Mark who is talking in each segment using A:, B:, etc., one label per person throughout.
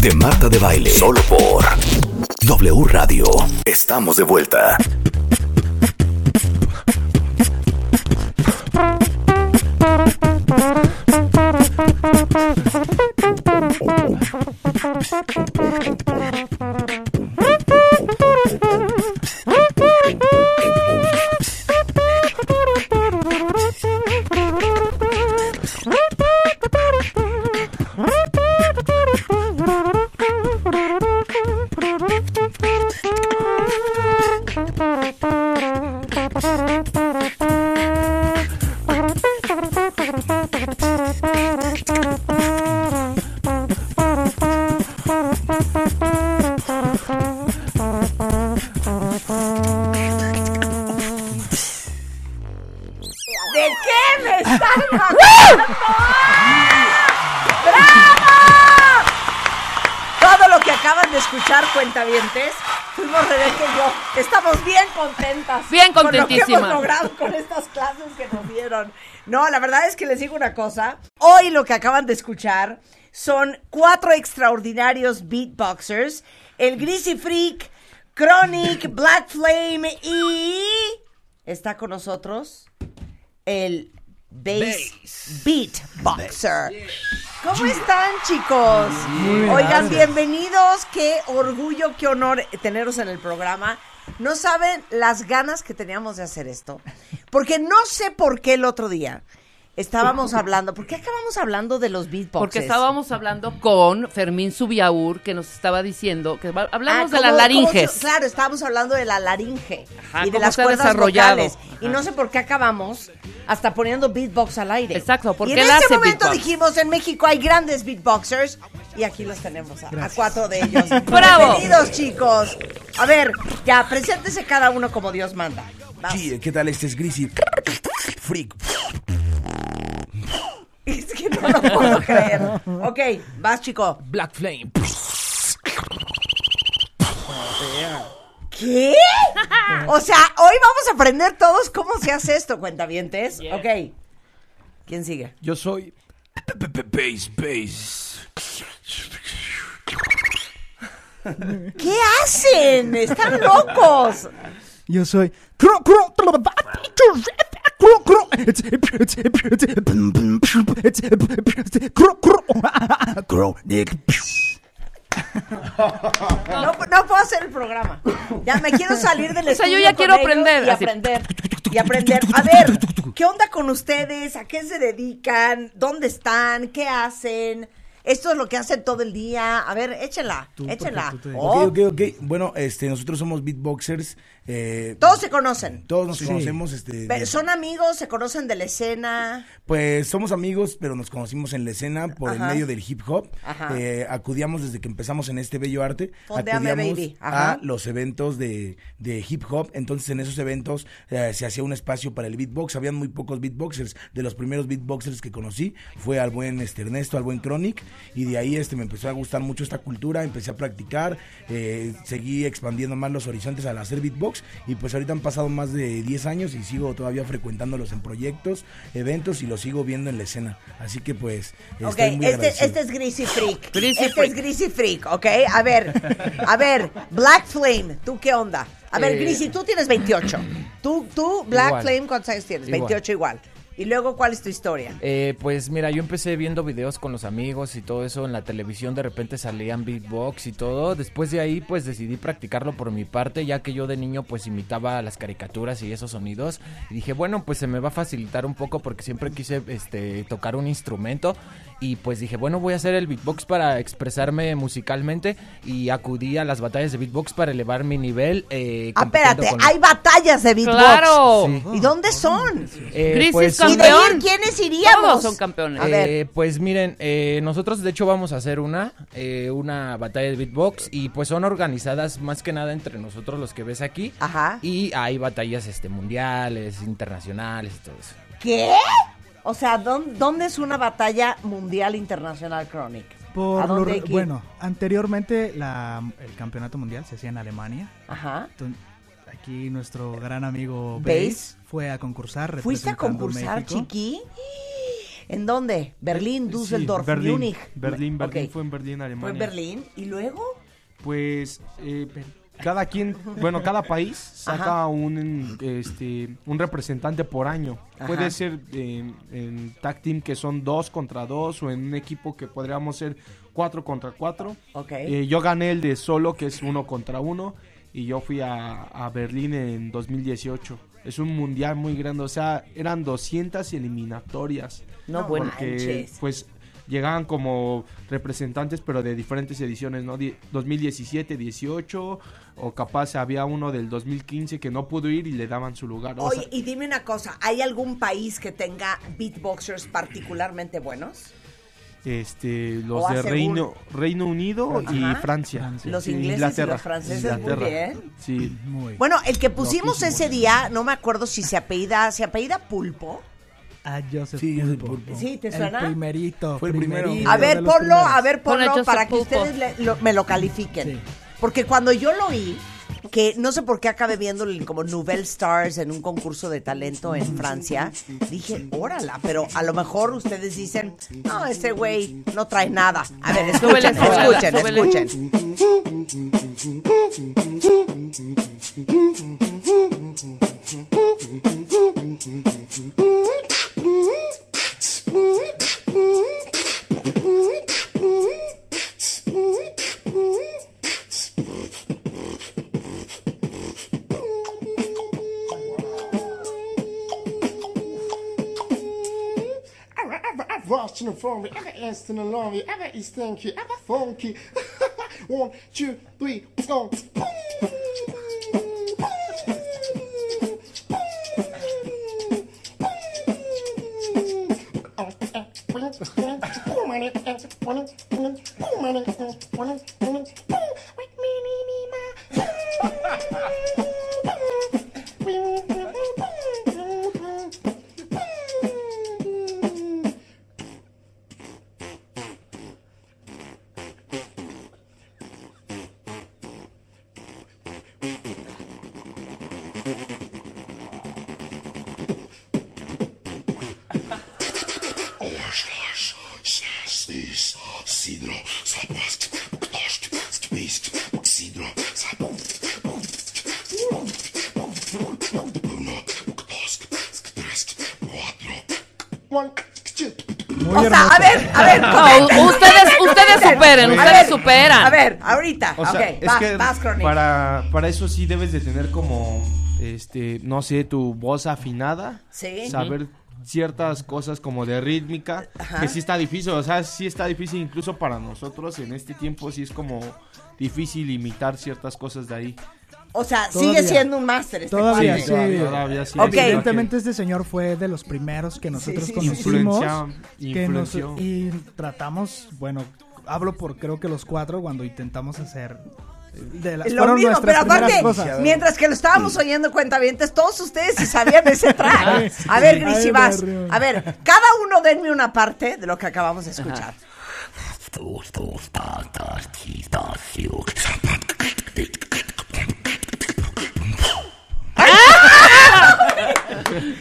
A: de Marta de Baile. Solo por W Radio. Estamos de vuelta.
B: Bien contentas.
C: Bien
B: Con lo que
C: contentísimas.
B: hemos logrado con estas clases que nos dieron. No, la verdad es que les digo una cosa. Hoy lo que acaban de escuchar son cuatro extraordinarios beatboxers. El Greasy Freak, Chronic, Black Flame y... Está con nosotros el bass, beatboxer. ¿Cómo están, chicos? Oigan, bienvenidos. Qué orgullo, qué honor teneros en el programa. No saben las ganas que teníamos de hacer esto. Porque no sé por qué el otro día estábamos hablando. ¿Por qué acabamos hablando de los beatboxers?
C: Porque estábamos hablando con Fermín Subiaur, que nos estaba diciendo que hablamos
B: Ah,
C: de la
B: ¿cómo-
C: laringes.
B: se- claro, estábamos hablando de la laringe
C: Ajá,
B: y de las cuerdas vocales. Y no sé por qué acabamos hasta poniendo beatbox al aire.
C: Exacto, porque
B: y en
C: hace
B: momento
C: beatbox.
B: dijimos, en México hay grandes beatboxers y aquí los tenemos a, a cuatro de ellos.
C: ¡Bravo!
B: Bienvenidos, chicos. A ver, ya, preséntese cada uno como Dios manda. Vas.
D: Sí, ¿qué tal? Este es Greasy Freak.
B: Es que no lo puedo creer. Ok, vas, chico.
D: Black Flame.
B: ¿Qué? O sea, hoy vamos a aprender todos cómo se hace esto, cuentavientes. Ok. ¿Quién sigue?
D: Yo soy.
B: ¿Qué hacen? Están locos.
E: Yo soy.
B: No, no puedo hacer el programa. Ya me quiero salir del
C: O sea, yo
B: estudio
C: ya quiero aprender,
B: Y aprender. Y aprender. A ver, ¿qué onda con ustedes? ¿A qué se dedican? ¿Dónde están? ¿Qué hacen? Esto es lo que hacen todo el día. A ver, échela, échela. Oh,
D: Ok, ok, ok. Bueno, este, nosotros somos beatboxers. Eh,
B: Todos se conocen.
D: todos nos conocemos. Este,
B: Pero Son amigos, se conocen de la escena.
D: Pues somos amigos, pero nos conocimos en la escena por
B: Ajá.
D: el medio del hip hop.
B: Ajá.
D: Eh, acudíamos desde que empezamos en este bello arte.
B: Fondeame,
D: acudíamos
B: baby. Ajá.
D: a los eventos de, de hip hop. Entonces, en esos eventos eh, se hacía un espacio para el beatbox. Habían muy pocos beatboxers. De los primeros beatboxers que conocí fue al buen este, Ernesto, al buen Chronic. Y de ahí este, me empezó a gustar mucho esta cultura. Empecé a practicar. eh, seguí expandiendo más los horizontes al hacer beatbox. Y pues ahorita han pasado más de 10 años y sigo todavía frecuentándolos en proyectos, eventos y los sigo viendo en la escena. Así que pues
B: Ok,
D: estoy muy
B: este, este es Greasy Freak.
C: Greasy
B: este
C: Freak.
B: es Greasy Freak, ok. A ver, a ver, Black Flame, ¿tú qué onda? A ver,
F: Eh,
B: Greasy, tú tienes 28. Tú, tú, Black
F: Igual.
B: Flame, ¿cuántos años tienes?
F: Igual.
B: 28 igual. Y luego, ¿cuál es tu historia?
F: Eh, pues mira, yo empecé viendo videos con los amigos y todo eso en la televisión, de repente salían beatbox y todo. Después de ahí pues decidí practicarlo por mi parte, ya que yo de niño pues imitaba las caricaturas y esos sonidos. Y dije, bueno, pues se me va a facilitar un poco porque siempre quise este tocar un instrumento y pues dije, bueno, voy a hacer el beatbox para expresarme musicalmente y acudí a las batallas de beatbox para elevar mi nivel. Eh,
B: Ah, espérate,
F: con-
B: hay batallas de beatbox.
C: ¡Claro!
F: Sí.
B: ¿Y dónde son?
F: Eh, pues,
C: con-
B: ¿Y de
C: Campeón.
B: ir quiénes iríamos?
C: Todos son campeones.
B: A ver.
F: Eh, pues miren, eh, nosotros de hecho vamos a hacer una, eh, una batalla de beatbox y pues son organizadas más que nada entre nosotros los que ves aquí.
B: Ajá.
F: Y hay batallas este mundiales, internacionales y todo eso.
B: ¿Qué? O sea, ¿dón- ¿dónde es una batalla mundial internacional Chronic?
E: Por
B: ¿A
E: lo bueno, anteriormente la, el campeonato mundial se hacía en Alemania.
B: Ajá.
E: Entonces, aquí nuestro gran amigo
B: Bass.
E: Fue a concursar.
B: ¿Fuiste a concursar,
E: México.
B: chiqui? ¿En dónde? Berlín, Düsseldorf,
G: Sí, Berlín,
B: Múnich.
G: Berlín, Berlín, fue en Berlín, Alemania.
B: Fue en Berlín. ¿Y luego?
G: Pues eh, cada quien, bueno, cada país saca
B: Ajá.
G: un este un representante por año.
B: Ajá.
G: Puede ser en, en tag team que son dos contra dos o en un equipo que podríamos ser cuatro contra cuatro.
B: Ok.
G: Eh, yo gané el de solo que es uno contra uno y yo fui a, a Berlín en 2018. Es un mundial muy grande, o sea, eran 200 eliminatorias.
B: No
G: porque
B: manches.
G: pues llegaban como representantes pero de diferentes ediciones, ¿no? Die- 2017, 18 o capaz había uno del 2015 que no pudo ir y le daban su lugar. O sea,
B: Oye, y dime una cosa, ¿hay algún país que tenga beatboxers particularmente buenos?
G: Este los
B: o
G: de Reino Reino Unido y. Francia.
E: Francia.
B: Los
G: Sí,
B: ingleses y
G: Inglaterra,
B: los franceses, muy bien.
G: Sí.
E: Muy.
B: Bueno, el que pusimos ese día, no me acuerdo si se apellida, ¿se apellida Pulpo?
E: Ah, Joseph
D: Sí,
E: Pulpo.
D: Pulpo.
B: Sí, ¿te
E: El
B: suena?
E: primerito.
D: Fue el primero.
E: primerito
B: A ver, ponlo,
E: primeros.
B: a ver, ponlo para que
C: Pulpo.
B: ustedes le- lo- me lo califiquen.
E: Sí.
B: Porque cuando yo lo oí, que no sé por qué acabé viéndolo en como Nouvelle Stars en un concurso de talento en Francia, dije, órala, pero a lo mejor ustedes dicen, no, ese güey no trae nada. A ver, escuchen, escuchen,
C: súbele.
B: escuchen.
H: question from me. Ever instant along me, Ever is thank you. Ever funky. One, two, three.
B: Boom, boom. Ahorita,
G: O sea,
B: ok,
G: es
B: vas,
G: que
B: vas,
G: para, para eso sí debes de tener como, este, no sé, tu voz afinada.
B: Sí.
G: Saber ciertas cosas como de rítmica,
B: Ajá.
G: que sí está difícil, o sea, sí está difícil incluso para nosotros en este tiempo, sí es como difícil imitar ciertas cosas de ahí.
B: O sea,
E: Todavía.
B: sigue siendo un máster este
E: Todavía, sí.
G: todavía, todavía sí.
B: Ok.
E: Evidentemente este señor fue de los primeros que nosotros
B: sí, sí,
E: conocimos. Que nos- y tratamos, bueno, hablo por creo que los cuatro cuando intentamos hacer eh, de las
B: Lo mismo, pero aparte,
E: cosas.
B: mientras que lo estábamos oyendo cuentavientes, todos ustedes sí sabían ese track. A ver, Grisi,
E: Ay,
B: vas. A ver, cada uno denme una parte de lo que acabamos de escuchar.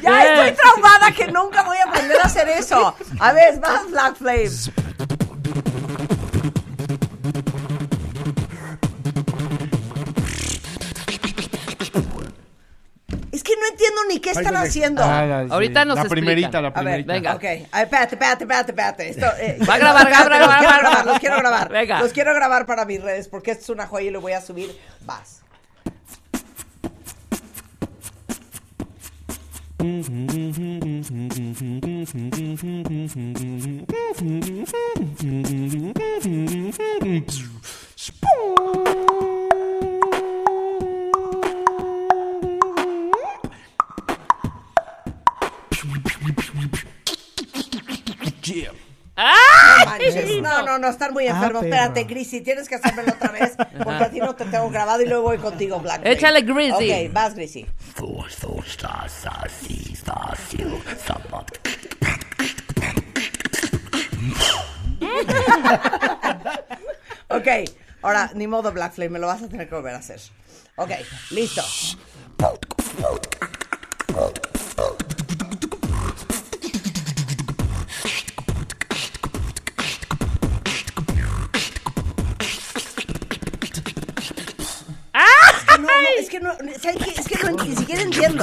B: Ya estoy traumada que nunca voy a aprender a hacer eso. A ver, vas, Black Flame. Es que no entiendo ni qué están haciendo.
G: Ah, la- sí.
C: Ahorita nos
G: La primerita,
C: explican.
G: la
B: A ver,
G: primerita.
C: venga.
B: Ok, espérate, espérate, espérate, espérate. Esto, eh,
C: Va a grabar, va a
B: los
C: grabar,
B: quiero
C: va a
B: grabar,
C: grabar.
B: los quiero grabar.
C: Venga.
B: Los quiero grabar para mis redes porque esto es una joya y lo voy a subir. Vas. No No, no, no, están muy
E: Ah,
B: enfermos.
E: perro.
B: Espérate, Grisi, tienes que hacérmelo otra vez porque a ti no te tengo grabado y luego voy contigo, Black. Flame.
C: Échale, Grisi.
B: Ok, vas, Grisi. Ok, ahora, ni modo, Black Flame, me lo vas a tener que volver a hacer. Ok, listo.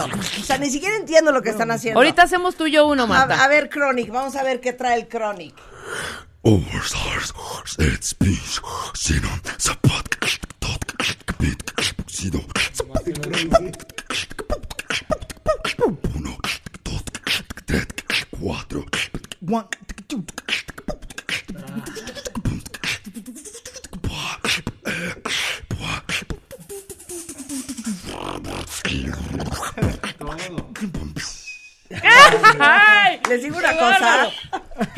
B: Entiendo. O sea, ni siquiera entiendo lo que están haciendo.
C: Ahorita hacemos tú y yo uno, Marta.
B: A, a ver, Chronic, vamos a ver qué trae el Chronic.
I: Uno, dos, tres, cuatro,
E: One,
B: Les digo una
C: ¡Qué
B: cosa.
C: bárbaro!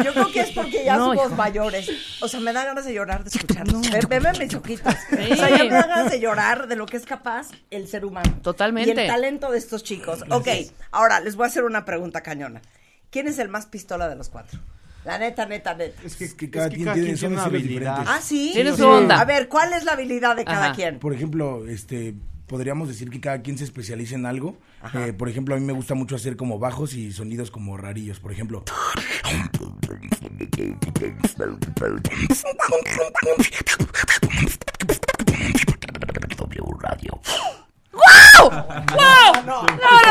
B: Yo creo que es porque ya
C: No,
B: somos
C: hijo.
B: mayores. O sea, me da ganas de llorar de escucharlos. Ve, veme mis ojitos.
C: Sí.
B: O sea, ya me da ganas de llorar de lo que es capaz el ser humano.
C: Totalmente.
B: Y el talento de estos chicos. Ok, ahora les voy a hacer una pregunta cañona. ¿Quién es el más pistola de los cuatro? La neta, neta, neta.
D: Es que, que cada
G: que
D: quien
G: cada
D: tiene,
G: quien
D: son
G: tiene una habilidad.
D: diferentes.
B: Ah, sí.
C: Tiene
B: Sí.
C: su onda.
B: A ver, ¿cuál es la habilidad de cada
C: Ajá.
B: quien?
D: Por ejemplo, este podríamos decir que cada quien se especializa en algo. Eh, por ejemplo, a mí me gusta mucho hacer como bajos y sonidos como rarillos. Por ejemplo,
A: W Radio.
C: ¡Wow! ¡No,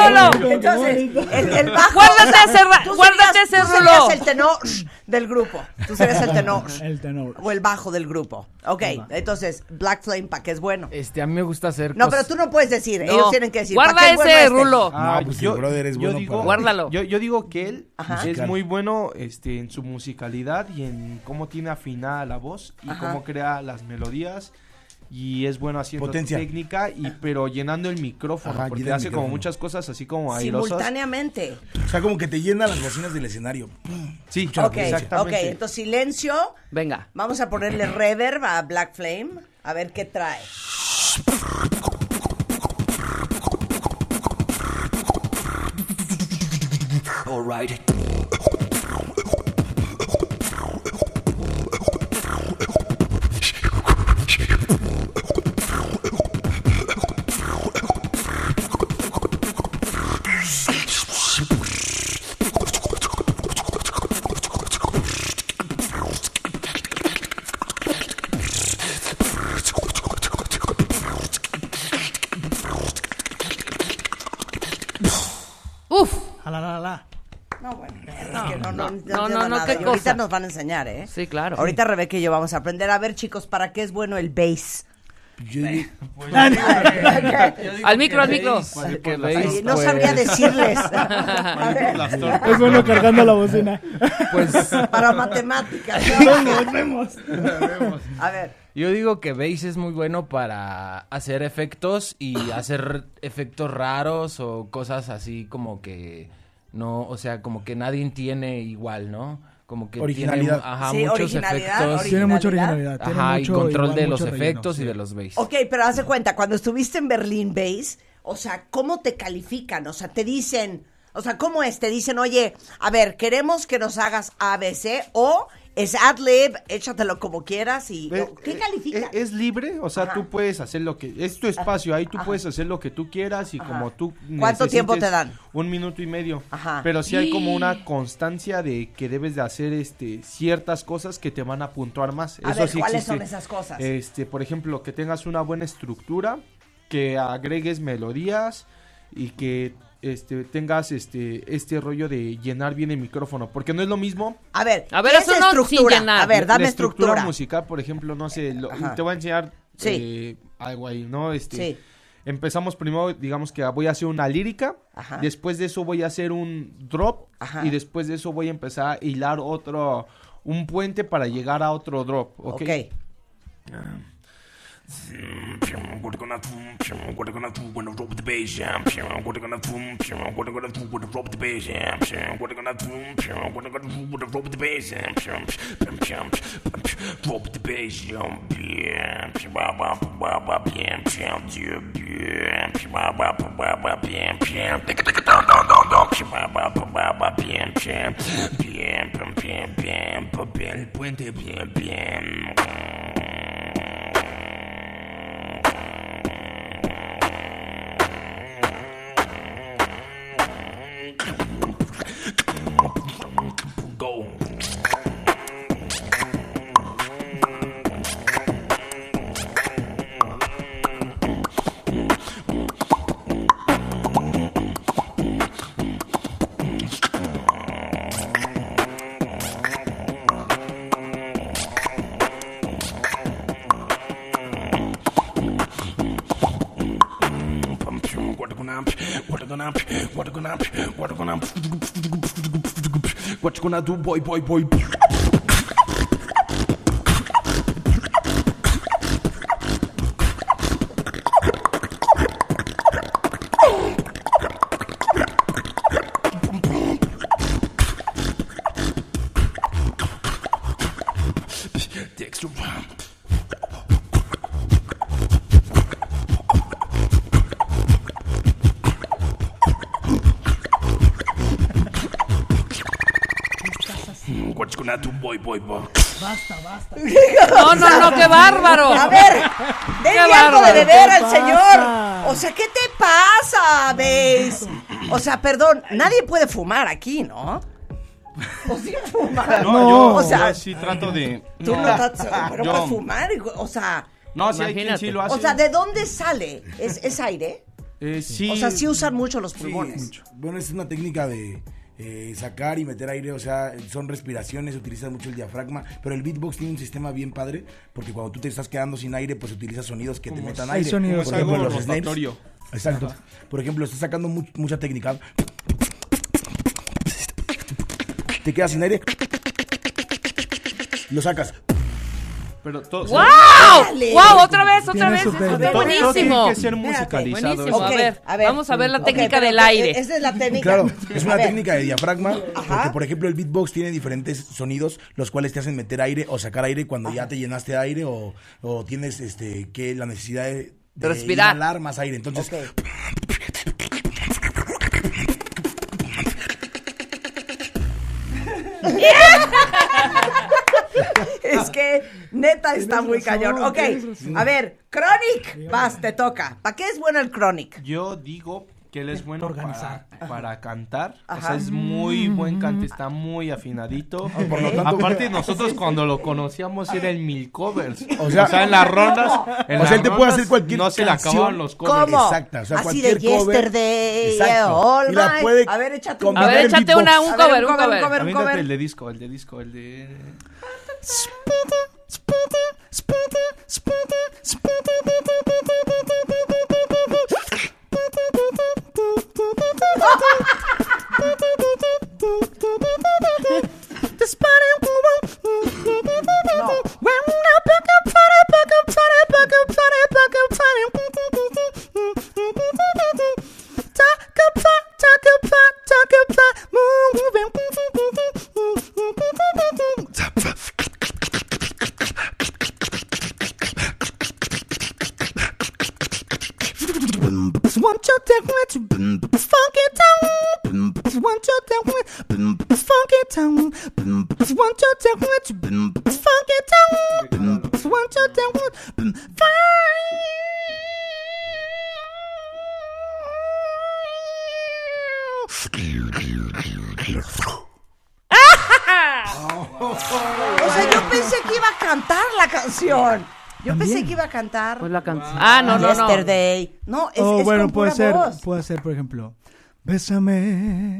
C: no, no!
B: Entonces, el, el bajo.
C: Guárdate ese ra-
B: tú
C: guárdate
B: serías-
C: ese
B: tú serías el tenor del grupo. Tú serías el tenor.
E: el tenor.
B: O el bajo del grupo. Ok, entonces, Black Flame, ¿para qué es bueno?
F: Este, a mí me gusta hacer
B: No,
F: cos-
B: pero tú no puedes decir.
C: No.
B: Ellos tienen que decir.
C: Guarda
B: ¿para qué es bueno
C: ese
B: este?
C: rulo.
G: Ah,
D: No, pues el brother es bueno para-
C: Guárdalo.
G: Yo, yo digo que él
B: Ajá.
G: es muy bueno este, en su musicalidad y en cómo tiene afinada la voz y
B: Ajá.
G: cómo crea las melodías. Y es bueno haciendo
D: Potencia.
G: técnica, y pero llenando el micrófono,
D: Ajá,
G: porque hace como muchas cosas así como airosas.
B: Simultáneamente.
D: o sea, como que te llena las bocinas del escenario.
G: Sí,
B: Ok,
D: potencia.
B: ok,
G: exactamente.
B: entonces silencio.
C: Venga.
B: Vamos a ponerle reverb a Black Flame. A ver qué trae.
A: All right.
B: Ahorita nos van a enseñar, ¿eh?
C: Sí, claro.
B: Ahorita Rebeca y yo vamos a aprender. A ver, chicos, ¿para qué es bueno el bass?
D: Yo digo-
C: Al micro, al micro.
F: veis,
B: no
F: pues,
B: sabría decirles.
E: Es bueno cargando la bocina.
F: Pues
B: para matemáticas.
E: vemos, vemos.
B: A ver,
F: yo digo que Bass es muy bueno para hacer efectos y hacer efectos raros o cosas así como que no, o sea, como que nadie tiene igual, ¿no? Como que
D: Originalidad.
F: tiene ajá,
B: Sí,
F: muchos
B: originalidad,
F: efectos.
E: Tiene mucha
B: Originalidad.
E: Tiene
F: Ajá, y
E: mucho,
F: control
E: igual,
F: de los
E: relleno,
F: efectos y de los bass.
B: ok, pero haz de cuenta, cuando estuviste en Berlín Bass, o sea, ¿cómo te califican? O sea, te dicen, o sea, ¿cómo es? Te dicen, oye, a ver, queremos que nos hagas ABC o es ad-lib, échatelo como quieras y...
G: Eh,
B: ¿Qué
G: eh,
B: califican?
G: eh, Es, libre, o sea,
B: Ajá.
G: tú puedes hacer lo que... Es tu espacio, ahí tú puedes hacer lo que tú quieras y como tú...
B: ¿Cuánto tiempo te dan?
G: Un minuto y medio.
B: Ajá.
G: Pero sí hay como una constancia de que debes de hacer este ciertas cosas que te van a puntuar más.
B: A
G: Eso
B: ver,
G: sí
B: ¿cuáles
G: existe.
B: son esas cosas?
G: Este, por ejemplo, que tengas una buena estructura, que agregues melodías y que este tengas este este rollo de llenar bien el micrófono, porque no es lo mismo
B: A ver,
C: A ver,
B: ¿qué
C: haz
B: es
C: uno sin
B: estructura?
C: llenar.
B: A ver, dame
G: la
B: estructura.
G: estructura musical, por ejemplo, no sé, lo- te voy a enseñar
B: Sí.
G: eh, algo ahí, ¿no? Este,
B: Sí.
G: Empezamos primero, digamos que voy a hacer una lírica,
B: Ajá.
G: después de eso voy a hacer un drop
B: Ajá.
G: y después de eso voy a empezar a hilar otro, un puente para llegar a otro drop, ¿ok?
B: Ok.
I: What gonna do? What gonna do when I drop the bass? What gonna do? What gonna do when I drop the bass? What gonna do? What gonna do when I drop the bass? Drop the bass, El puente bien, bien. A do boy, boy, boy. Boy, boy, boy.
C: No, no, no, qué bárbaro.
B: A ver, denle algo de beber
E: ¿Qué
B: al
E: pasa?
B: señor. O sea, ¿qué te pasa, Bes? O sea, perdón, nadie puede fumar aquí, ¿no? O sí fuma.
G: No, yo,
B: o sea,
G: yo sí trato de.
B: tú no estás, pero
G: yo-
B: puedes fumar, o sea,
G: No, sí hay quien sí lo hace.
B: o sea, ¿de dónde sale? ¿Es, es aire?
G: Eh, sí.
B: O sea, sí usan mucho los
D: Sí,
B: pulmones.
D: bueno, es una técnica de eh, sacar y meter aire, o sea, son respiraciones, utilizas mucho el diafragma, pero el beatbox tiene un sistema bien padre, porque cuando tú te estás quedando sin aire, pues utilizas sonidos que te metan aire.
E: sonidos
D: Por ejemplo, los
G: rotatorio.
D: Exacto. Por ejemplo, estás sacando mu- mucha técnica. Te quedas sin aire. Lo sacas.
G: Pero todo.
C: ¡Wow!
B: Dale.
C: ¡Wow! Otra vez, otra vez.
E: su
C: Eso
E: técnica.
C: está
G: todo- todo tiene
C: buenísimo.
G: que ser musicalizado.
C: Buenísimo.
G: eso.
C: A ver, vamos a ver la técnica del aire.
B: Esa es la técnica.
D: Claro, es una técnica de diafragma,
B: Ajá.
D: porque por ejemplo el beatbox tiene diferentes sonidos, los cuales te hacen meter aire o sacar aire cuando ya te llenaste de aire o, o tienes este que la necesidad de,
C: De respirar.
D: inhalar más aire. Entonces.
B: es que neta está muy
E: razón,
B: cañón. Ok, a ver, Chronic, vas, te toca. ¿Para qué es bueno el Chronic?
G: Yo digo que él es bueno
E: Organizar.
G: para, para cantar. O
B: Ajá.
G: sea, es muy buen cante, está muy afinadito.
D: por lo tanto-
G: Aparte, nosotros cuando lo conocíamos era en mil covers.
D: O sea-
G: en las rondas. en
D: O sea, él te puede hacer cualquier
G: No se le acababan los covers.
B: ¿Cómo?
D: Exacta, o sea,
B: Así
D: cualquier
B: de
D: cover.
B: Yesterday,
D: Exacto.
B: yeah, all
D: Y la
B: night.
D: puede
B: A ver, échate un
C: A ver, échate una, un
B: A ver,
C: cover, un cover.
B: un cover, un cover.
G: el de disco, el de disco, el de...
B: Spitty, spitty, spitty, spitty, spitty, spitty, spitty. Cantar.
C: Pues la canción. Ah, no, no, no.
B: Yesterday. No, es,
E: oh,
B: es
E: bueno,
B: con
E: puede
B: pura
E: ser,
B: voz.
E: puede ser, por ejemplo, bésame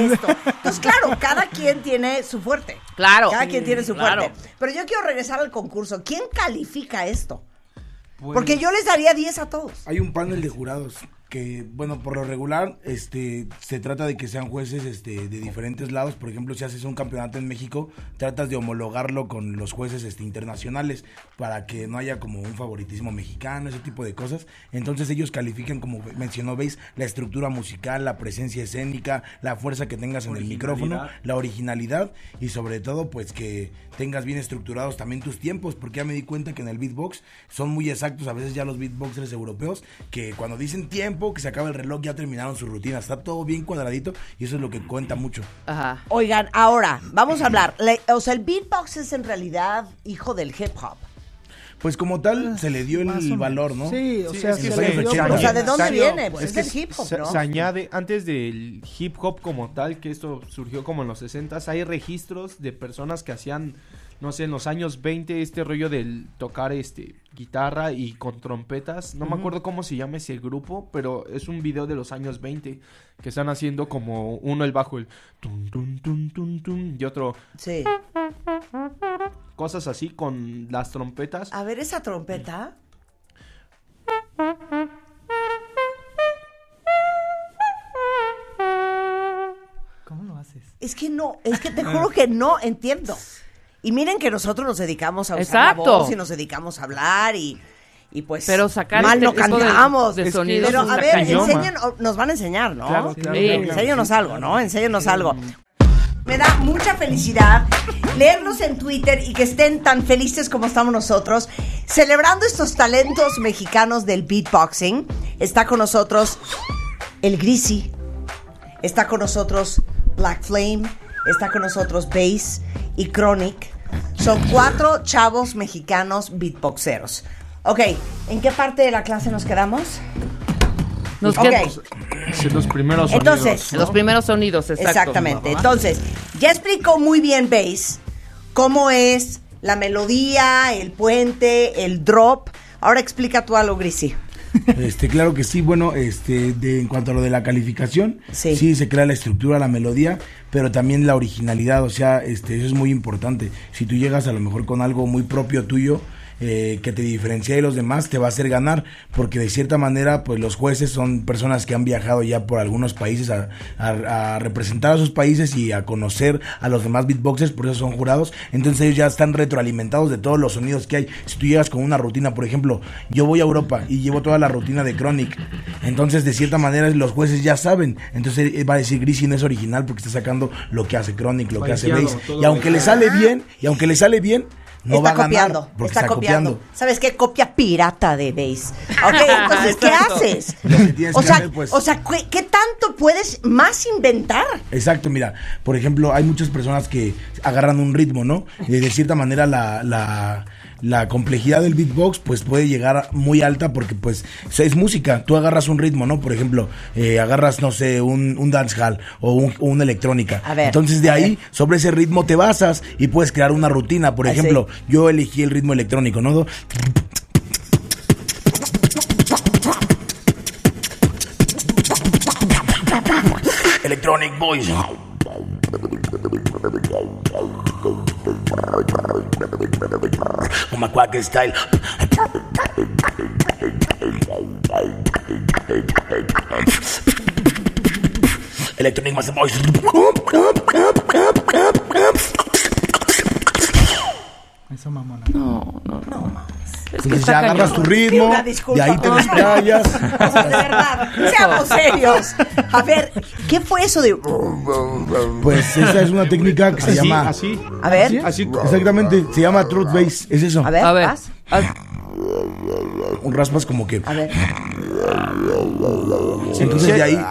B: esto. Entonces, claro, cada quien tiene su fuerte.
C: Claro.
B: Cada quien tiene su
C: Claro.
B: fuerte. Pero yo quiero regresar al concurso. ¿Quién califica esto?
D: Pues,
B: Porque yo les daría 10 a todos.
D: Hay un panel de jurados. Que bueno por lo regular este se trata de que sean jueces este de diferentes lados. Por ejemplo si haces un campeonato en México tratas de homologarlo con los jueces este internacionales para que no haya como un favoritismo mexicano ese tipo de cosas. Entonces ellos califican como mencionó veis la estructura musical la presencia escénica la fuerza que tengas en el micrófono la originalidad y sobre todo pues que tengas bien estructurados también tus tiempos porque ya me di cuenta que en el beatbox son muy exactos a veces ya los beatboxers europeos que cuando dicen tiempo que se acaba el reloj ya terminaron su rutina está todo bien cuadradito y eso es lo que cuenta mucho
C: Ajá.
B: Oigan, ahora, vamos a hablar. Le- o sea, el beatbox es en realidad hijo del hip hop.
D: pues como tal se le dio
E: Más o
D: el
E: menos.
D: valor no
E: Sí, o
G: Sí,
E: sea,
G: es que
E: se
D: se-
E: le dio, pero-
B: O sea, ¿de dónde
G: Salió-
B: viene? Pues
G: es
B: es
G: que
B: del hip hop,
G: se,
B: ¿no?
G: se añade, antes del hip hop como tal, que esto surgió como en los 60 hay registros de personas que hacían, no sé, en los años 20 este rollo del tocar este guitarra y con trompetas. No me acuerdo cómo se llama ese grupo, pero es un video de los años 20 que están haciendo como uno el bajo, el tum, tum, tum, tum, tum, y otro
B: Sí.
G: cosas así con las trompetas.
B: A ver, esa trompeta.
E: ¿Cómo lo haces?
B: Es que no, es que te juro que no entiendo. Y miren que nosotros nos dedicamos a usar
C: Exacto.
B: la voz y nos dedicamos a hablar y, y pues
C: Pero sacar
B: mal
C: este
B: no
C: de-
B: cantamos.
C: de
B: Es que-
C: sonidos
B: Pero a ver, enseñen, nos van a enseñar, ¿no?
G: Claro, claro,
C: Sí.
G: claro, claro.
B: Enséñanos algo, ¿no? Enséñanos algo. Me da mucha felicidad leerlos en Twitter y que estén tan felices como estamos nosotros, celebrando estos talentos mexicanos del beatboxing. Está con nosotros el Grisi, está con nosotros Black Flame, está con nosotros Bass y Chronic. Son cuatro chavos mexicanos beatboxeros. Ok, ¿en qué parte de la clase nos quedamos?
C: Nos
B: Ok.
C: queda-
G: Sí, los primeros
B: Entonces,
G: sonidos, ¿no?
C: Los primeros sonidos, exacto.
B: Exactamente. Entonces, ya explicó muy bien Bass cómo es la melodía, el puente, el drop. Ahora explica tú algo, Grisi.
D: Este, claro que sí, bueno, este, de, en cuanto a lo de la calificación,
B: Sí.
D: sí. se crea la estructura, la melodía, pero también la originalidad, o sea, este, eso es muy importante. Si tú llegas a lo mejor con algo muy propio tuyo, eh, que te diferencia de los demás, te va a hacer ganar, porque de cierta manera, pues los jueces son personas que han viajado ya por algunos países a, a- a representar a sus países y a conocer a los demás beatboxers, por eso son jurados, entonces ellos ya están retroalimentados de todos los sonidos que hay. Si tú llegas con una rutina, por ejemplo, yo voy a Europa y llevo toda la rutina de Chronic, entonces de cierta manera los jueces ya saben, entonces va a decir Grisi no es original porque está sacando lo que hace Chronic, lo que hace Bass, y aunque le sale bien, y aunque le sale bien, no
B: está
D: va a ganar
B: copiando.
D: porque
B: Está, copiando. ¿Sabes qué? Copia pirata de Bass. Ok, entonces, ¿qué haces?
D: Lo que
B: O
D: que
B: sea,
D: hacer, pues-
B: o sea, ¿qué, qué tanto puedes más inventar?
D: Exacto, mira, por ejemplo, hay muchas personas que agarran un ritmo, ¿no? Y de cierta manera la, la, la complejidad del beatbox pues puede llegar muy alta porque pues o sea, es música, tú agarras un ritmo, ¿no? Por ejemplo, eh, agarras, no sé, un, un dancehall o, un- o una electrónica.
B: A ver,
D: Entonces de
B: a
D: ahí,
B: ver.
D: sobre ese ritmo te basas y puedes crear una rutina. Por
B: Ah,
D: ejemplo, yo elegí el ritmo electrónico, ¿no? Electronic Boys. My quack style. Electronic Master Boys.
E: Eso mamona.
C: No, no, no. Es que
D: Entonces
C: está
D: ya agarras tu ritmo, y ahí te
B: no, no, no.
D: desplayas.
B: O sea, de verdad, seamos serios. A ver, ¿qué fue eso de...?
D: Pues esa es una técnica que se
G: Así,
D: llama.
G: así.
B: A ver,
G: Así.
D: Exactamente, se llama Truth Bass, es eso.
B: a ver,
C: A ver.
B: vas.
C: a-
D: Un raspas como que.
B: A ver.
D: Entonces de ahí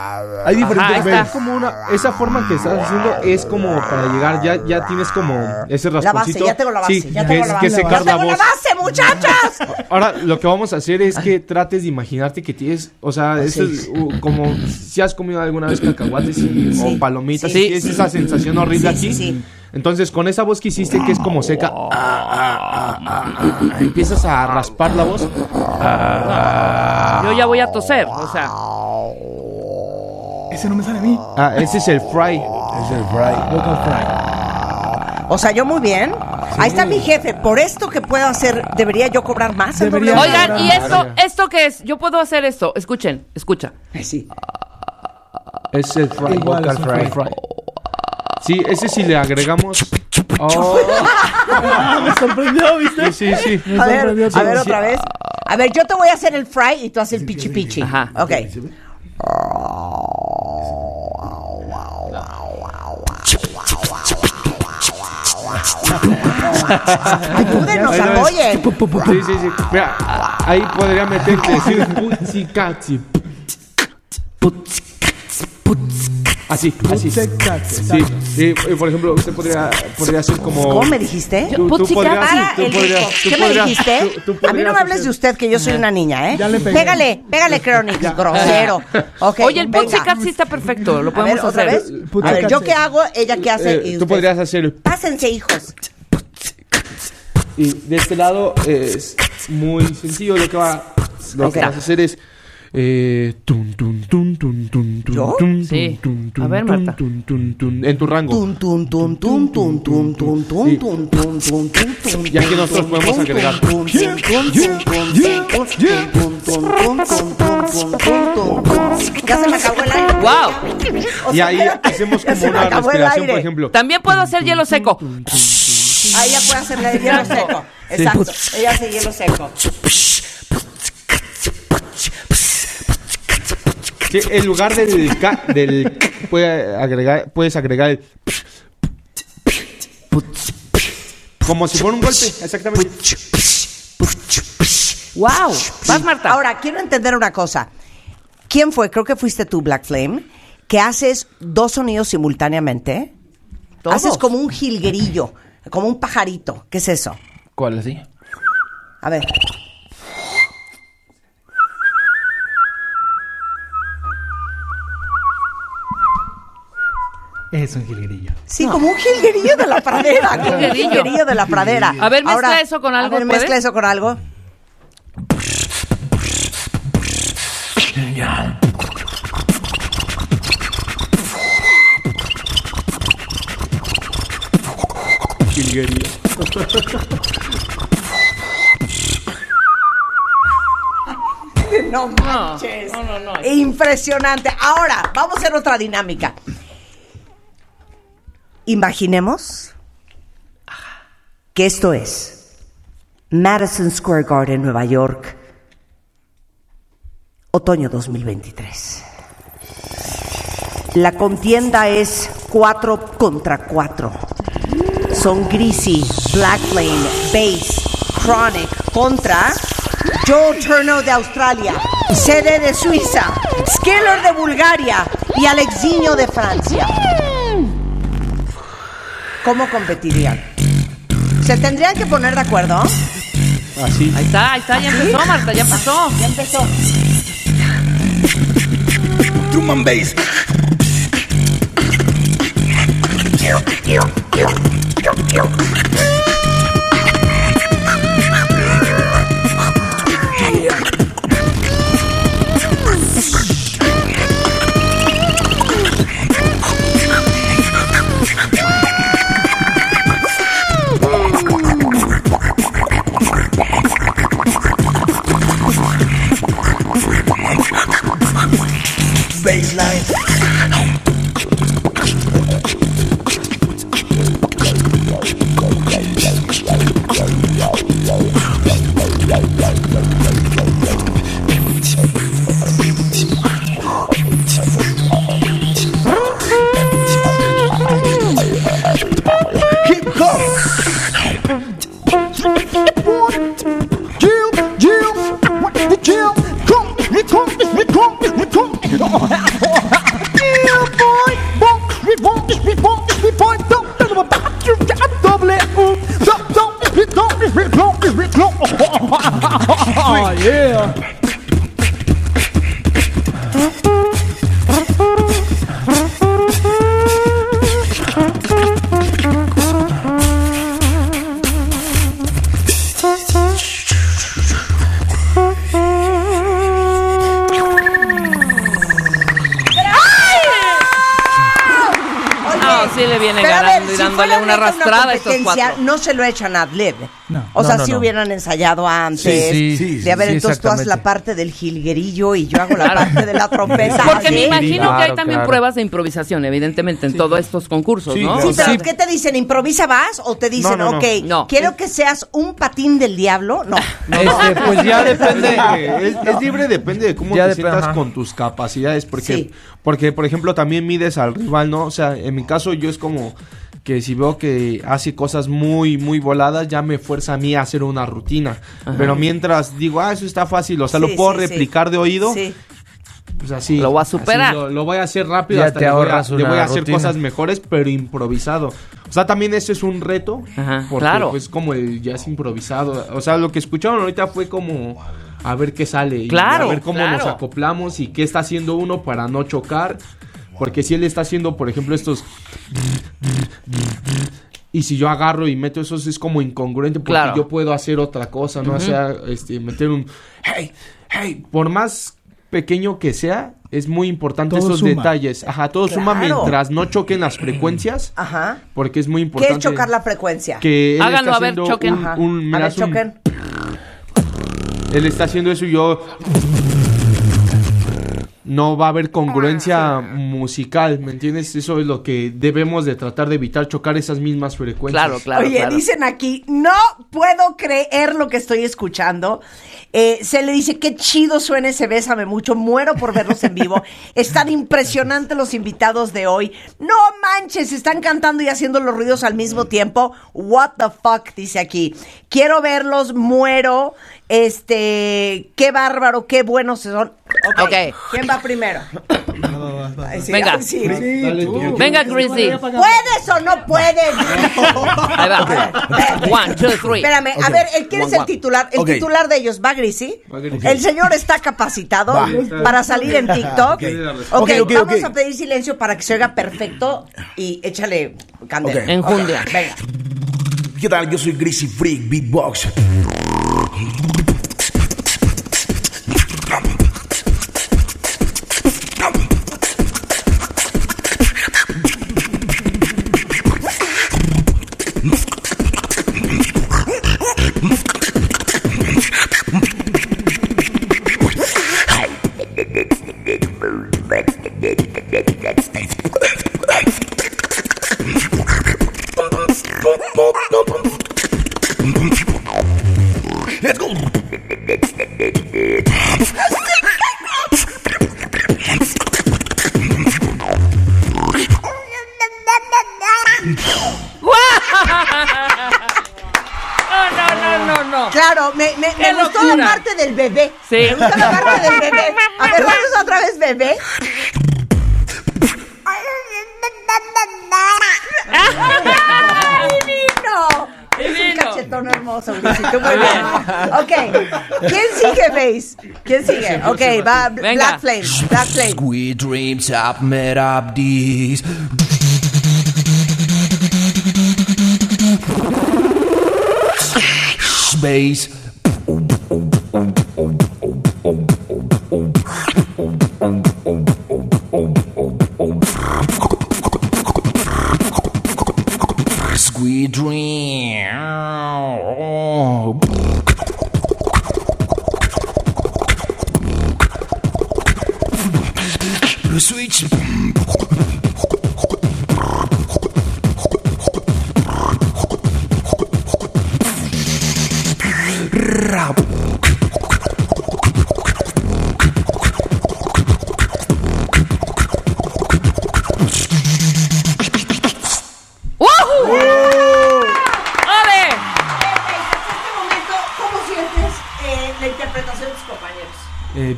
D: hay diferentes
C: Ajá, está.
G: como una, esa forma que estás haciendo es como para llegar, ya, ya tienes como ese
B: La
G: rasponcito.
B: base, ya tengo la base,
G: Sí,
B: ya
G: que
B: tengo la
G: que
B: base.
G: secar
B: ¡Ya
G: la
B: tengo la
G: voz.
B: base, muchachas!
G: Ahora, lo que vamos a hacer es que trates de imaginarte que tienes, o sea, esto es uh, como si has comido alguna vez cacahuates y-
B: Sí.
G: o palomitas,
B: Sí.
G: es esa sensación horrible
B: Sí, sí,
G: aquí. Entonces, con esa voz que hiciste, que es como seca, ah, ah, ah, empiezas a raspar la voz.
C: Yo ya voy a toser, o sea.
E: Ese no me sale a mí.
G: Ah, ese es el fry.
D: Es el fry.
B: O sea, yo muy bien. Ahí está mi jefe. Por esto que puedo hacer, ¿debería yo cobrar más?
E: Debería.
C: Oigan, ¿y esto, esto qué es? Yo puedo hacer esto. Escuchen, escucha.
B: Sí.
G: Es el fry.
E: Igual,
G: vocal
E: es
G: fry.
E: fry.
G: Sí, ese sí le agregamos. Oh,
E: Ah, me sorprendió, ¿viste?
G: sí, sí, sí.
B: A ver,
E: sorprendió,
B: a ver
E: sí.
B: otra vez. A ver, yo te voy a hacer el fry y tú haces el pichi pichi.
C: Ajá.
B: Ok. Ayúdenos,
G: Ahí lo ves.
B: apoyen.
G: Sí, sí, sí. Mira, ahí podría meterte decir putzicatzi. Así, así. Sí, sí, eh, por ejemplo, usted podría, podría hacer como.
B: ¿Cómo me dijiste?
G: Tú, podrías,
B: Para
G: tú
B: el
G: podrías,
B: rico.
G: tú
B: ¿Qué me dijiste?
G: tú- tú
B: a mí no me hables de usted, que yo soy una niña, ¿eh?
E: Ya le pegué.
B: Pégale, pégale, Cronix, grosero. Ok,
C: Oye, el. Pussycat sí está perfecto. Lo
B: A ver,
C: podemos
B: otra
C: hacer.
B: vez. A ver, ¿yo qué hago? ¿Ella qué hace?
G: Eh,
B: y
G: tú podrías hacer el
B: Pásense, hijos.
G: Y de este lado es muy sencillo. Lo que, va, lo que vas a hacer es. Eh, tun, tun, tun, tun, tun, tun,
B: ¿Yo?
G: tun,
C: Sí.
G: tun, tun,
C: A ver, Marta.
G: tun, tun, tun, en tu rango.
B: Tun, tun, tun, tun, tun, tun, tun, tun,
G: Sí.
B: tun, tun, tun, tun, tun,
G: Y aquí nosotros podemos agregar.
B: Ya se me acabó el aire.
C: ¡Wow!
G: Y ahí hacemos como una respiración, por ejemplo.
C: También puedo hacer hielo seco.
B: Ahí ya puede hacerle el hielo seco. Exacto. Ella hace hielo seco.
G: Sí, en lugar del, ca- del puede agregar, puedes agregar el como si fuera un golpe, exactamente.
C: ¡Wow! Vas, Marta.
B: Ahora, quiero entender una cosa. ¿Quién fue? Creo que fuiste tú, Black Flame, que haces dos sonidos simultáneamente.
C: Todos.
B: Haces como un jilguerillo, como un pajarito. ¿Qué es eso?
F: ¿Cuál así?
B: A ver.
E: Es un jilguerillo.
B: Sí, como un jilguerillo de la pradera. como un
C: Jilguerillo.
B: jilguerillo de la pradera.
C: A ver, mezcla eso con algo,
B: A ver, mezcla eso con algo. No manches.
C: no, no, no.
B: Impresionante. Ahora, vamos a hacer otra dinámica. Imaginemos que esto es Madison Square Garden, Nueva York, otoño 2023. La contienda es 4 contra 4. Son Greasy, Black Flame, Bass, Chronic contra Joe Turno de Australia, Sede de Suiza, Skiller de Bulgaria y Alexiño de Francia. ¿Cómo competirían? ¿Se tendrían que poner de acuerdo?
G: Así.
C: Ahí está, ahí está. Ya empezó, Marta. Ya empezó.
B: Ya empezó.
A: Drum and bass.
C: night
B: no se lo echan ad lib.
E: No.
B: O sea,
F: No, no,
B: si
F: no.
B: hubieran ensayado antes.
F: Sí, sí,
B: de a ver,
F: sí,
B: entonces tú haces la parte del jilguerillo y yo hago la parte de la trompeta.
C: Porque me imagino que hay también
F: claro.
C: pruebas de improvisación, evidentemente, en todos estos concursos,
D: Sí,
C: ¿no?
D: claro.
B: Sí, pero
F: Sí.
B: ¿qué te dicen? ¿Improvisa vas? ¿O te dicen,
G: No, no, no.
B: ok,
C: No.
B: quiero que seas un patín del diablo? No.
F: Este, pues ya depende.
G: Es, es libre, depende de cómo
F: Ya
G: te sientas
F: ajá.
G: con tus capacidades. Porque,
B: Sí.
G: porque, por ejemplo, también mides al rival, ¿no? O sea, en mi caso, yo es como que si veo que hace cosas muy, muy voladas, ya me fuerza a mí a hacer una rutina. Pero mientras digo, ah, eso está fácil, o sea,
B: Sí,
G: lo puedo
B: sí, sí.
G: replicar de oído,
B: Sí.
G: pues así.
C: Lo voy a superar.
G: lo, lo voy a hacer rápido,
F: Ya
G: hasta
F: te
G: le voy a, le voy a hacer
F: rutina.
G: cosas mejores, pero improvisado. O sea, también eso es un reto,
C: Ajá,
G: porque
C: claro.
G: pues como el jazz improvisado. O sea, lo que escucharon ahorita fue como a ver qué sale y
C: Claro,
G: a ver cómo
C: claro.
G: nos acoplamos y qué está haciendo uno para no chocar. Porque si él está haciendo, por ejemplo, estos... Y si yo agarro y meto esos es como incongruente porque
C: Claro.
G: yo puedo hacer otra cosa, ¿no? O sea, este, meter un... Hey, hey, por más pequeño que sea, es muy importante
E: Todo
G: esos
E: suma.
G: detalles. Ajá, todo suma
B: Claro.
G: mientras no choquen las frecuencias,
B: Ajá.
G: porque es muy
B: ¿Qué
G: importante.
B: es chocar la frecuencia?
G: Que
C: Háganlo, a ver, choquen.
G: un- un-
B: a ver,
G: un-
B: choquen.
G: él está haciendo eso y yo no va a haber congruencia musical, ¿me entiendes? Eso es lo que debemos de tratar de evitar, chocar esas mismas frecuencias.
C: Claro, claro.
B: Oye,
C: claro.
B: dicen aquí, no puedo creer lo que estoy escuchando. Eh, se le dice, qué chido suena ese Bésame Mucho, muero por verlos en vivo. Están impresionantes los invitados de hoy. No manches, están cantando y haciendo los ruidos al mismo tiempo. What the fuck, dice aquí. Quiero verlos, muero. Este, qué bárbaro, qué buenos son. Ok,
C: Ok.
B: ¿quién va primero? Ay, sí,
C: Venga.
B: ay, sí.
G: Dale, tú.
C: Venga, Greasy.
B: ¿Puedes o no puedes?
C: Ahí va. One, two, three.
B: Espérame, a ver, ¿el- ¿quién es el
C: one.
B: titular? El titular de ellos, ¿va Grisi?
G: Va Grisi.
B: El señor está capacitado
D: Va.
B: para salir en TikTok.
D: Ok.
B: Vamos a pedir silencio para que se oiga perfecto y échale candela.
C: Enjundia.
B: Venga.
D: ¿Qué tal? Yo soy Greasy Freak Beatbox.
B: ¿Quién sigue? Ok, va Bl-
C: Venga.
B: Black Flame. Black Flame.
J: Sweet dreams I've met up these. Space.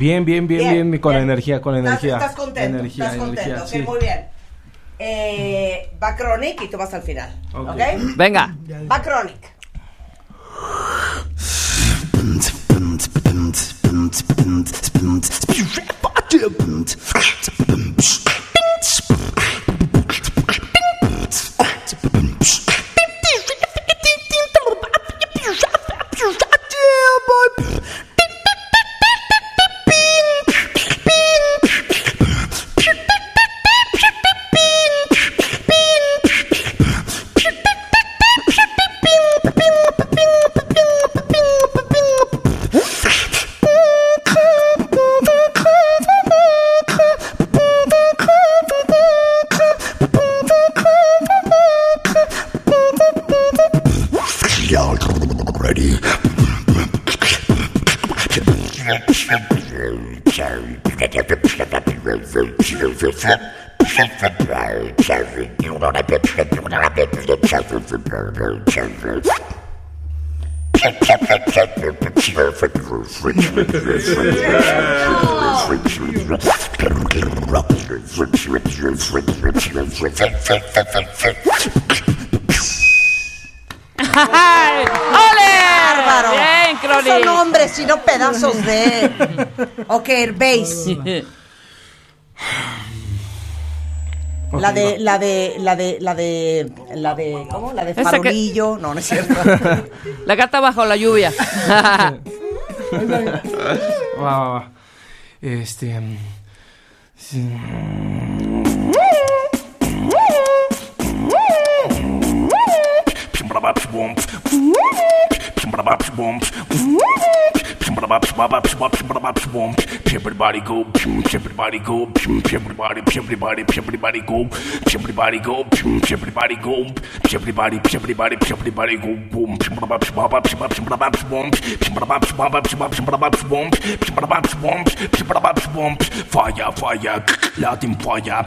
B: Eh,
G: bien, bien, bien, bien, con
B: bien.
G: energía, con
B: ¿Estás-
G: energía.
B: Estás contento,
G: Energía,
B: estás contento,
G: energía, sí.
B: muy bien. Eh, va Chronic y tú vas al final, ¿ok?
G: Ok.
C: Venga.
B: Va
C: ¡Ay! ¡Ole! Bien,
B: No son
C: Crowley.
B: hombres, sino pedazos de... Ok, bass. La de, la de, la de, la de, la de, ¿cómo? La de farolillo. No, no es cierto.
C: La gata bajo la lluvia.
G: Va, va, va. Este. Mm.
I: Everybody go, everybody go, everybody, everybody, everybody go, everybody go, everybody go, everybody, everybody, everybody go, boom, fire, fire, Latin fire.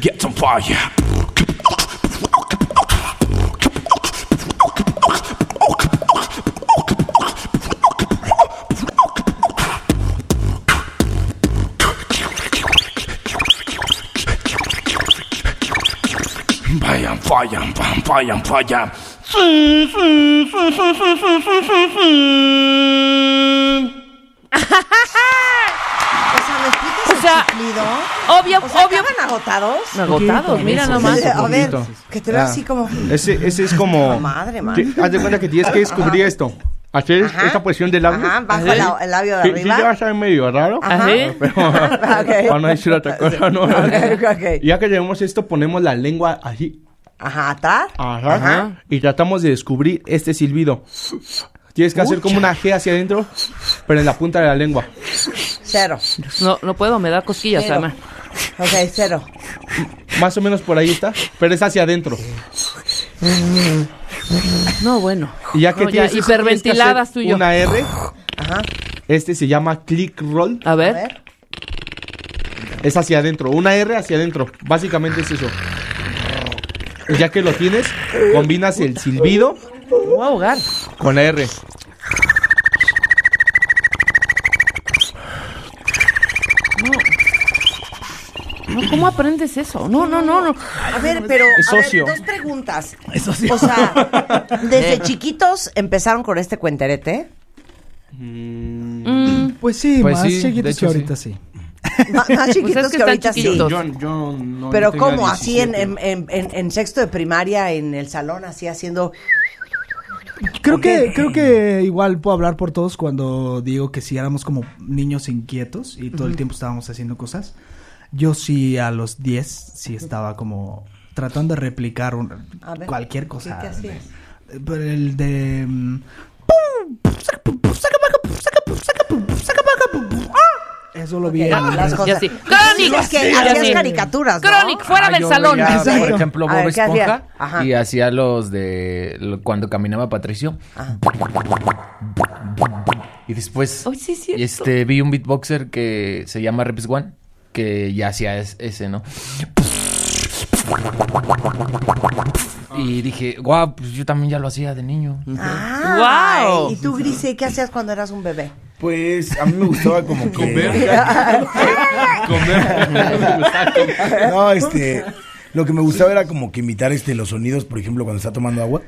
I: Get some fire. Fire, fire, fire, fire.
C: Obvio,
B: O sea,
C: obvio.
B: ¿acaban agotados?
C: Agotados, mira nomás.
B: A ver, que te veo así como...
G: Ese, ese es como.
B: Madre, man.
G: Haz de cuenta que tienes que descubrir esto. Hacer
B: Ajá.
G: esta posición del labio.
B: Ajá, bajo el, el labio de
G: Sí,
B: arriba.
G: Sí, te vas a ver medio raro.
B: Ajá.
G: Pero,
B: Ok.
G: para no decir otra cosa, ¿no?
B: Ok, ok.
G: Ya que tenemos esto, ponemos la lengua así.
B: Ajá, atar.
G: Ajá.
B: Ajá.
G: Y tratamos de descubrir este silbido. Tienes que hacer como una G hacia adentro, pero en la punta de la lengua.
B: Cero.
C: No, no puedo, me da cosquillas,
B: Cero.
C: además.
B: Ok, cero.
G: Más o menos por ahí está, pero es hacia adentro.
C: No, bueno.
G: Y ya que
C: No, ya,
G: tienes
C: hiperventiladas tú
G: tienes que
C: y yo.
G: hacer Una R,
B: Ajá.
G: este se llama click roll.
C: A
B: A
C: ver.
B: ver.
G: Es hacia adentro, una R hacia adentro. Básicamente es eso. Y ya que lo tienes, combinas el silbido
C: Voy a ahogar.
G: con la R.
C: No, ¿cómo aprendes eso? No, no, no, no.
B: A ver, pero
G: Es
B: a ver,
G: socio.
B: dos preguntas.
D: Eso sí.
B: O sea, desde chiquitos empezaron con este cuenterete.
C: Mm,
E: Pues sí,
F: Pues
E: más
F: sí, de
E: chiquitos
F: hecho,
E: que ahorita sí.
B: Ma- Más chiquitos
C: Pues es que
B: que
C: están
B: ahorita sí.
C: chiquitos.
G: Yo, yo no,
B: Pero
G: yo tenía
B: ¿cómo? Así en,
G: 17.
B: en, en, en sexto de primaria, en el salón, así haciendo...
E: Creo que, creo que igual puedo hablar por todos cuando digo que si éramos como niños inquietos y todo el tiempo estábamos haciendo cosas. Yo sí a los 10 sí estaba como tratando de replicar un-
B: ver,
E: cualquier
B: ¿qué-
E: cosa.
B: qué hacías?
E: Pero el de... Eso lo vi en-
B: las cosas.
C: sí. ¡Chronic!
B: Es que hacías
C: sí.
B: caricaturas, ¿no?
C: Chronic, fuera
F: Ah,
C: del salón.
F: veía, por ejemplo,
B: ver,
F: Bob
B: ¿qué hacía?
F: Esponja
B: Ajá.
F: y hacía los de lo- cuando caminaba Patricio. Y después
C: Ay, sí,
F: este vi un beatboxer que se llama Reps One que ya hacía es- ese, ¿no? Y dije, guau, pues yo también ya lo hacía de niño.
B: Ah,
C: ¡Guau!
B: ¿Y tú, Grise, qué hacías cuando eras un bebé?
D: Pues a mí me gustaba como que...
G: Comer.
D: No, este... Lo que me gustaba era como que imitar este los sonidos, por ejemplo, cuando está tomando agua.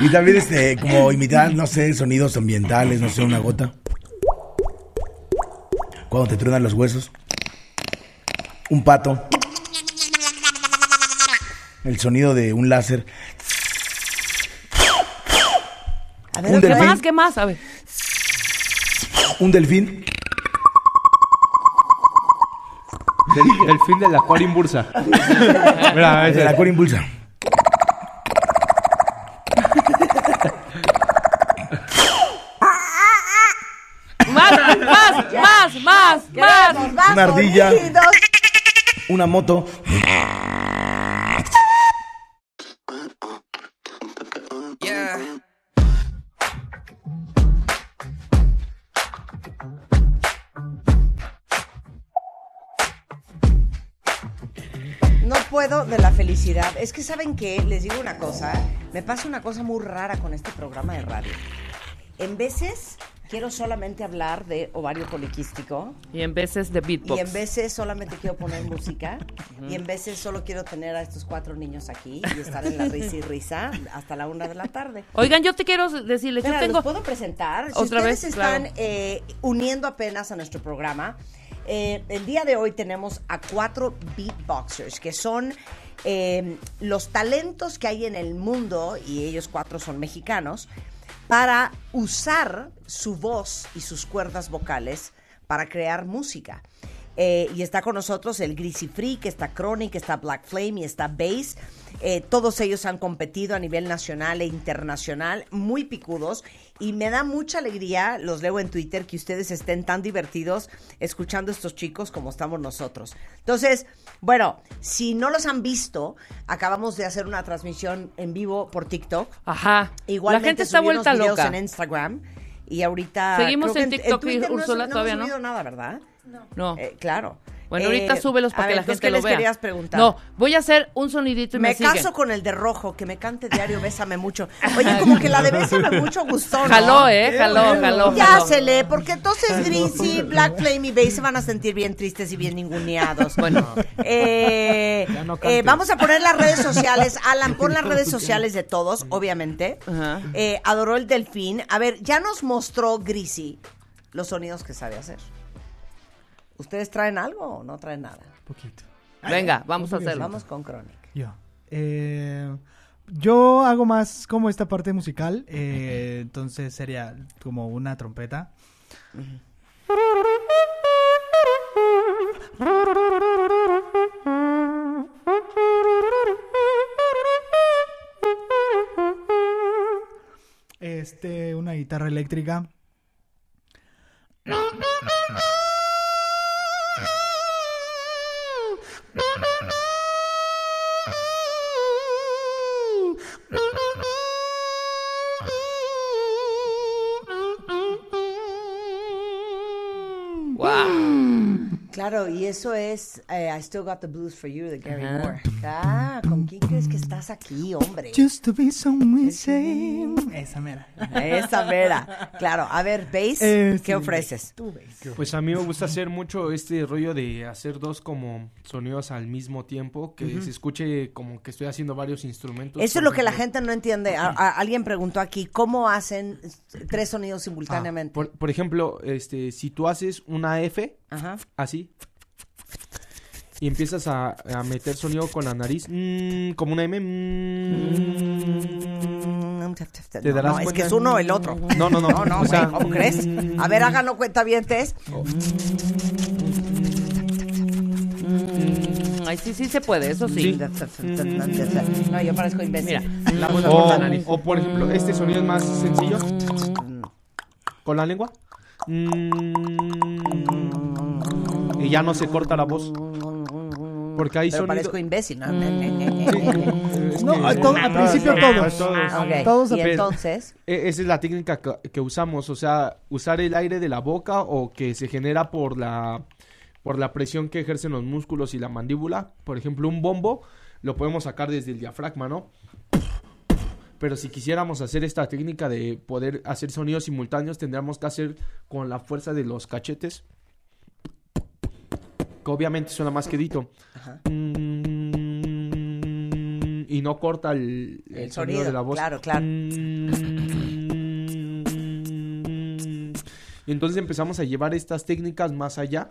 D: Y también este, como imitar, no sé, sonidos ambientales, no sé, una gota cuando te truenan los huesos, un pato, el sonido de un láser.
B: A
D: ver,
C: ¿qué más? ¿Qué más? A.
D: Un delfín.
G: Del, delfín del acuario bursa. Mira,
C: a ver, El
B: del
C: acuario
B: bursa.
D: Una ardilla. Una moto.
B: No puedo de la felicidad. Es que saben qué, les digo una cosa, me pasa una cosa muy rara con este programa de radio. En veces quiero solamente hablar de ovario poliquístico
C: Y en veces de beatbox.
B: y en veces solamente quiero poner música y en veces solo quiero tener a estos cuatro niños aquí y estar en la risa y risa hasta la una de la tarde.
C: Oigan, yo te quiero decirles, yo tengo...
B: ¿los puedo presentar? Si
C: Otra
B: ustedes
C: vez,
B: están
C: claro.
B: eh, uniendo apenas a nuestro programa, eh, el día de hoy tenemos a cuatro beatboxers, que son eh, los talentos que hay en el mundo, y ellos cuatro son mexicanos, para usar su voz y sus cuerdas vocales para crear música. Eh, y está con nosotros el Greasy Freak, está Chronic, está Black Flame y está Bass. Eh, todos ellos han competido a nivel nacional e internacional, muy picudos. Y me da mucha alegría, los leo en Twitter, que ustedes estén tan divertidos escuchando a estos chicos como estamos nosotros. Entonces, bueno, si no los han visto, acabamos de hacer una transmisión en vivo por TikTok.
C: Ajá.
B: Igualmente
C: la gente está
B: subí unos
C: vuelta
B: videos
C: loca.
B: en Instagram. Y ahorita.
C: Seguimos
B: creo
C: en
B: que
C: TikTok,
B: Twitter no
C: Úrsula,
B: hemos-
C: todavía
B: no.
C: no.
B: hemos subido nada, ¿verdad?
C: No.
B: Eh, claro.
C: Bueno, ahorita
B: Eh,
C: súbelos
B: a
C: para que
B: ver,
C: la gente
B: ¿qué
C: lo
B: les
C: vea.
B: querías preguntar?
C: No, voy a hacer un sonidito y me,
B: Me
C: siguen.
B: caso con el de rojo, que me cante diario Bésame mucho. Oye, como que la de Bésame mucho gustó, ¿no?
C: Jaló, ¿eh? Jaló, jaló,
B: Ya
C: jaló.
B: se lee, porque entonces Greasy, Black Flame y Bass se van a sentir bien tristes y bien ninguneados.
C: Bueno.
B: Eh,
G: no
B: eh, vamos a poner las redes sociales. Alan, pon las redes sociales de todos, obviamente.
C: Ajá.
B: Eh, adoró el delfín. A ver, ya nos mostró Greasy los sonidos que sabe hacer. ¿Ustedes traen algo o no traen nada?
E: Poquito.
C: Venga, vamos a hacerlo.
B: Vamos con Chronic.
E: Yo. Eh, yo hago más como esta parte musical, eh, entonces sería como una trompeta. Este, una guitarra eléctrica.
B: Claro, y eso es eh, I Still Got the Blues for You de Gary
C: Ajá.
B: Moore. Ah, ¿con quién crees que estás aquí, hombre?
E: Just to be somewhere same. Esa mera.
B: Esa vera. Claro, a ver, Bass,
E: Eh,
B: ¿qué
E: sí,
B: ofreces?
G: Pues a mí me gusta hacer mucho este rollo de hacer dos como sonidos al mismo tiempo, que se escuche como que estoy haciendo varios instrumentos.
B: Eso es lo que la gente no entiende. A- a- alguien preguntó aquí, ¿cómo hacen tres sonidos
G: Ah,
B: simultáneamente?
G: por, por ejemplo, este, si tú haces una F,
B: Ajá.
G: así, y empiezas a, a meter sonido con la nariz, mm, como una M, mm, ¿Te
B: No,
G: darás
B: no, es que es uno o el otro.
G: No, no, no.
B: No, no,
G: o sea,
B: ¿cómo crees? A ver, háganlo cuenta bien,
C: Mm, Ay, sí, sí se puede, eso sí.
B: No, yo parezco imbécil.
C: Mira.
B: La voz
G: o,
B: por la nariz.
G: o, por ejemplo, este sonido es más sencillo. Con la lengua. Mm, y ya no se corta la voz. Porque hay
B: Pero
G: sonido...
B: parezco imbécil. ¿no?
E: No, to- al principio todos. Todos
B: y entonces,
G: E- Esa es la técnica que, que usamos, o sea, usar el aire de la boca o que se genera por la por la presión que ejercen los músculos y la mandíbula. Por ejemplo, un bombo lo podemos sacar desde el diafragma, ¿no? Pero si quisiéramos hacer esta técnica de poder hacer sonidos simultáneos, tendríamos que hacer con la fuerza de los cachetes. Que obviamente suena más quedito. Mm, Y no corta el, el
B: El
G: sonido,
B: sonido,
G: de la voz.
B: claro, claro.
G: Mm. Y entonces empezamos a llevar estas técnicas más allá.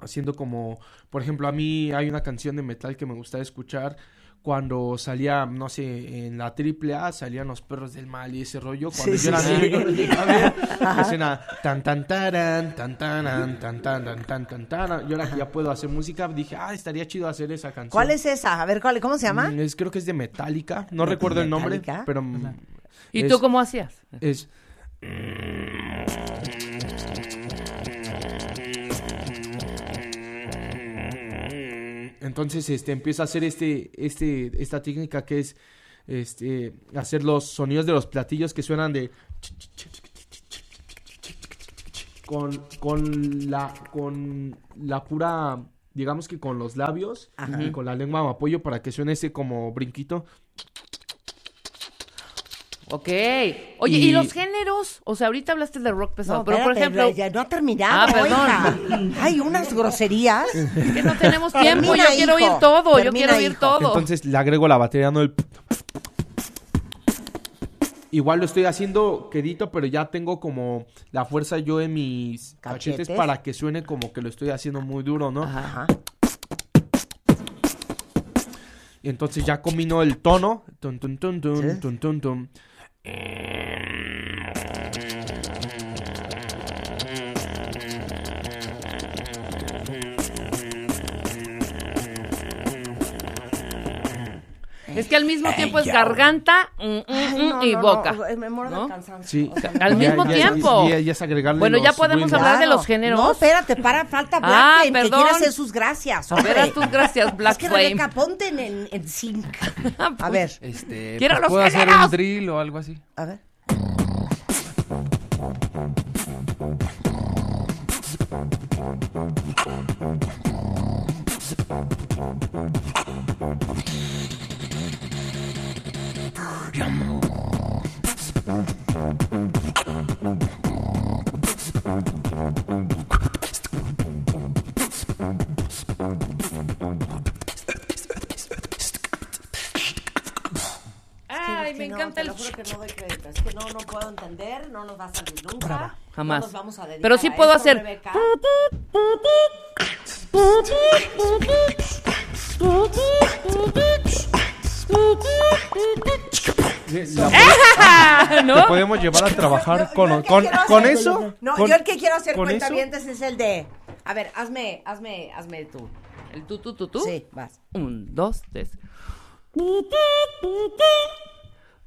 G: Haciendo como, por ejemplo, a mí hay una canción de metal que me gusta escuchar cuando salía, no sé, en la triple A salían los perros del mal y ese rollo. Cuando
B: Sí,
G: yo era
B: sí,
G: niño
B: sí.
G: escena tan tan taran, tan taran, tan tan tan tan tan taran. Y ahora que ya puedo hacer música, dije, ah, estaría chido hacer esa canción.
B: ¿Cuál es esa? A ver, ¿cuál, ¿cómo se llama?
G: Mm, es- creo que es de Metallica. No
B: ¿De
G: recuerdo el nombre,
B: Metallica?
G: pero. mm,
C: ¿Y
G: es-
C: tú cómo hacías?
G: Es. Entonces, este, empiezo a hacer este, este, esta técnica que es, este, hacer los sonidos de los platillos que suenan de con, con la, con la pura, digamos que con los labios
B: Ajá.
G: y con la lengua me apoyo para que suene ese como brinquito.
C: Ok. Oye, ¿y,
G: Y-
C: los géneros? O sea, ahorita hablaste de rock pesado,
B: No,
C: pero por ejemplo...
B: ya no ha terminado,
C: Ah, perdón.
B: Hay unas groserías.
C: Es que no tenemos tiempo,
B: Termina,
C: yo quiero oír todo, yo quiero oír
B: hijo.
C: todo.
G: Entonces le agrego la batería, no el... Igual lo estoy haciendo quedito, pero ya tengo como la fuerza yo en mis cachetes,
B: Cachetes.
G: para que suene como que lo estoy haciendo muy duro, ¿no?
B: Ajá.
G: Y entonces ya combino el tono. Tun, tun, tun, tun, tun,
C: Es que al mismo tiempo es garganta mm, mm,
B: Ay,
C: mm,
B: no,
C: y
B: no,
C: boca.
B: no, me muero de.
G: Sí.
B: O sea,
C: Al
G: Ya-
C: mismo
G: ya-
C: tiempo. Bueno, ya podemos hablar de los géneros.
B: No, espérate, para, falta Black
C: Ah,
B: Flame, que
C: perdón.
B: quiere hacer sus gracias.
C: A ver, haz tus gracias, Black
B: es que
C: Flame.
B: Rebeca, ponte en, en, en sync. A ver,
F: Este,
C: Quiero
F: pues,
C: los
F: puedo hacer un drill o algo así.
B: a ver. No,
C: encanta
B: te
C: el...
B: lo juro que no doy crédito. Es que no, no puedo entender, no nos va a salir nunca.
C: Jamás.
B: No nos vamos a dedicar
C: Pero sí
B: a
C: puedo
B: esto,
C: hacer-
B: Rebeca.
G: La-
C: ¿No?
G: Te podemos llevar a trabajar con,
B: yo
G: con, con
B: hacer-
G: eso.
B: No,
G: con-
B: yo el que quiero hacer cuentavientes es el de. A ver, hazme, hazme, hazme tú.
C: ¿El tú, tú, tú, tú?
B: Sí, vas.
C: Un, dos, tres.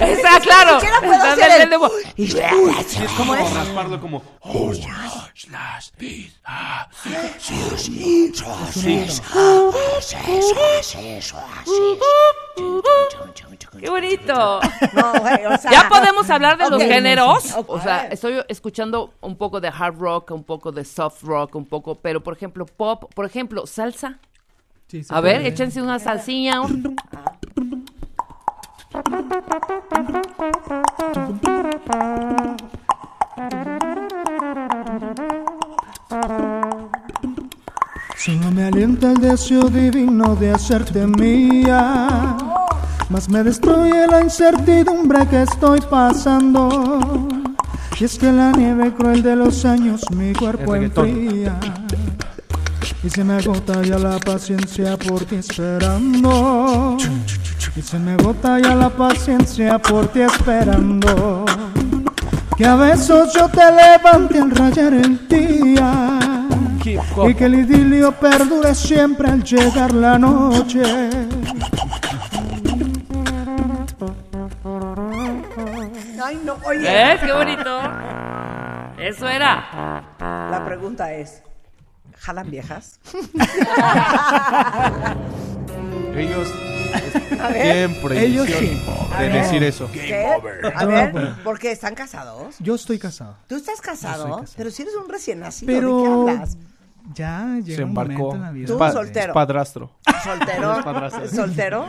C: Está claro.
B: Ni puedo hacer el-
G: es como rasparlo como.
C: ¡Qué bonito!
B: No, güey, o sea.
C: ¿Ya podemos hablar de los
B: Ok.
C: géneros?
B: Ok.
C: O sea, estoy escuchando un poco de hard rock, un poco de soft rock, un poco, pero por ejemplo, pop, por ejemplo, salsa.
K: Sí,
C: A ver,
K: puede.
C: échense una salsilla. un-
E: Solo me alienta el deseo divino de hacerte mía. Mas me destruye la incertidumbre que estoy pasando. Y es que la nieve cruel de los años mi cuerpo enfría. Y se me agota ya la paciencia por ti esperando. Y se me agota ya la paciencia por ti esperando. Que a besos yo te levante al rayar el día. Y que el idilio perdure siempre al llegar la noche.
B: Ay, no, oye.
C: ¿Ves? ¡Qué bonito! Eso era.
B: La pregunta es: ¿jalan viejas?
G: Ellos
B: A ver.
G: tienen prohibición
K: Ellos sí.
G: de decir eso.
B: ¿Qué? A ver, ¿por qué están casados?
E: Yo estoy casado.
B: ¿Tú estás casado? Pero si eres un recién nacido,
E: Pero
B: ¿de qué hablas?
E: ya llega
G: Se
E: un
G: embarcó.
E: momento en la vida.
B: Tú,
G: pa-
B: soltero.
G: es padrastro.
B: ¿Soltero? ¿Soltero?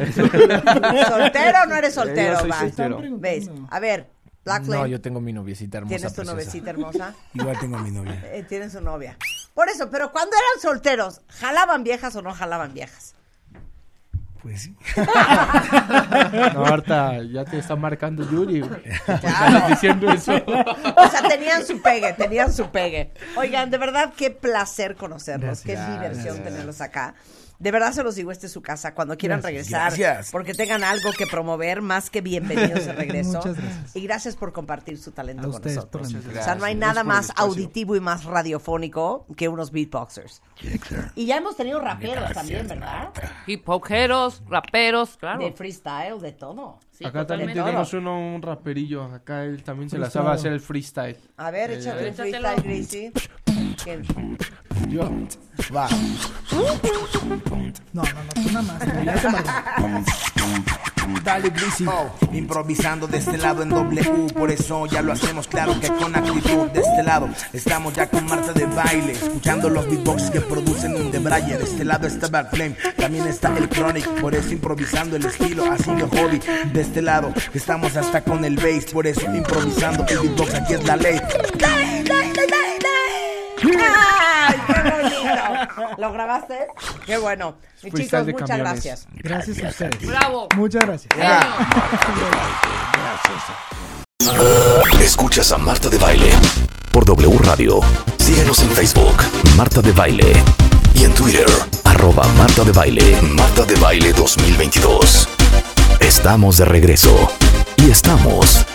B: ¿Soltero o no eres soltero?
G: Yo soy
B: Va.
G: soltero.
B: ¿Ves? A ver, Black
F: No, yo tengo mi noviecita hermosa.
B: ¿tienes tu
F: preciosa.
B: novecita hermosa?
D: Igual tengo a mi novia.
B: Eh, tienes su novia. Por eso, pero cuando eran solteros, ¿jalaban viejas o no jalaban viejas?
D: Pues sí.
G: No, ahorita ya te está marcando Yuri. güey.
B: Claro.
G: Estás diciendo eso.
B: O sea, tenían su pegue, tenían su pegue. Oigan, de verdad, qué placer conocerlos, qué diversión
D: Gracias.
B: tenerlos acá. De verdad se los digo, esta es su casa. Cuando quieran
D: Gracias.
B: regresar,
D: Gracias.
B: porque tengan algo que promover, más que bienvenidos de regreso.
E: Muchas gracias.
B: Y gracias por compartir su talento
E: A
B: con
E: ustedes
B: nosotros. O sea, no hay nada
G: el
B: más auditivo y más radiofónico que unos beatboxers. Y ya hemos tenido raperos también, ¿verdad?
C: Hip hoperos, raperos, claro.
B: De freestyle, de todo.
C: Sí,
G: Acá también tenemos uno, un raperillo. Acá él también se la sabe hacer el freestyle.
B: A ver, échate un
C: échatelo.
B: freestyle, Gracie.
D: Yo. Va.
E: No, no, no, tú nada más. ya se.
D: Dale, Greasy. improvisando de este lado en W, por eso ya lo hacemos claro que con actitud de este lado. Estamos ya con Marta de baile, escuchando los beatbox que producen un de Braille. De este lado está Bad Flame, también está el Chronic, por eso improvisando el estilo, haciendo hobby. De este lado estamos hasta con el bass, por eso improvisando el beatbox aquí es la ley.
B: ¡Ay, qué bonito! ¿Lo grabaste? Qué bueno. Y chicos, muchas
G: camiones.
B: gracias.
E: Gracias a ustedes.
C: Bravo.
E: Muchas gracias.
A: Escuchas a Marta de Baile por W Radio. Síguenos en Facebook, Marta de Baile. Y en Twitter, arroba Marta de Baile. Marta de Baile 2022. Estamos de regreso. Y estamos...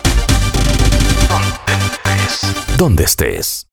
A: Donde estés.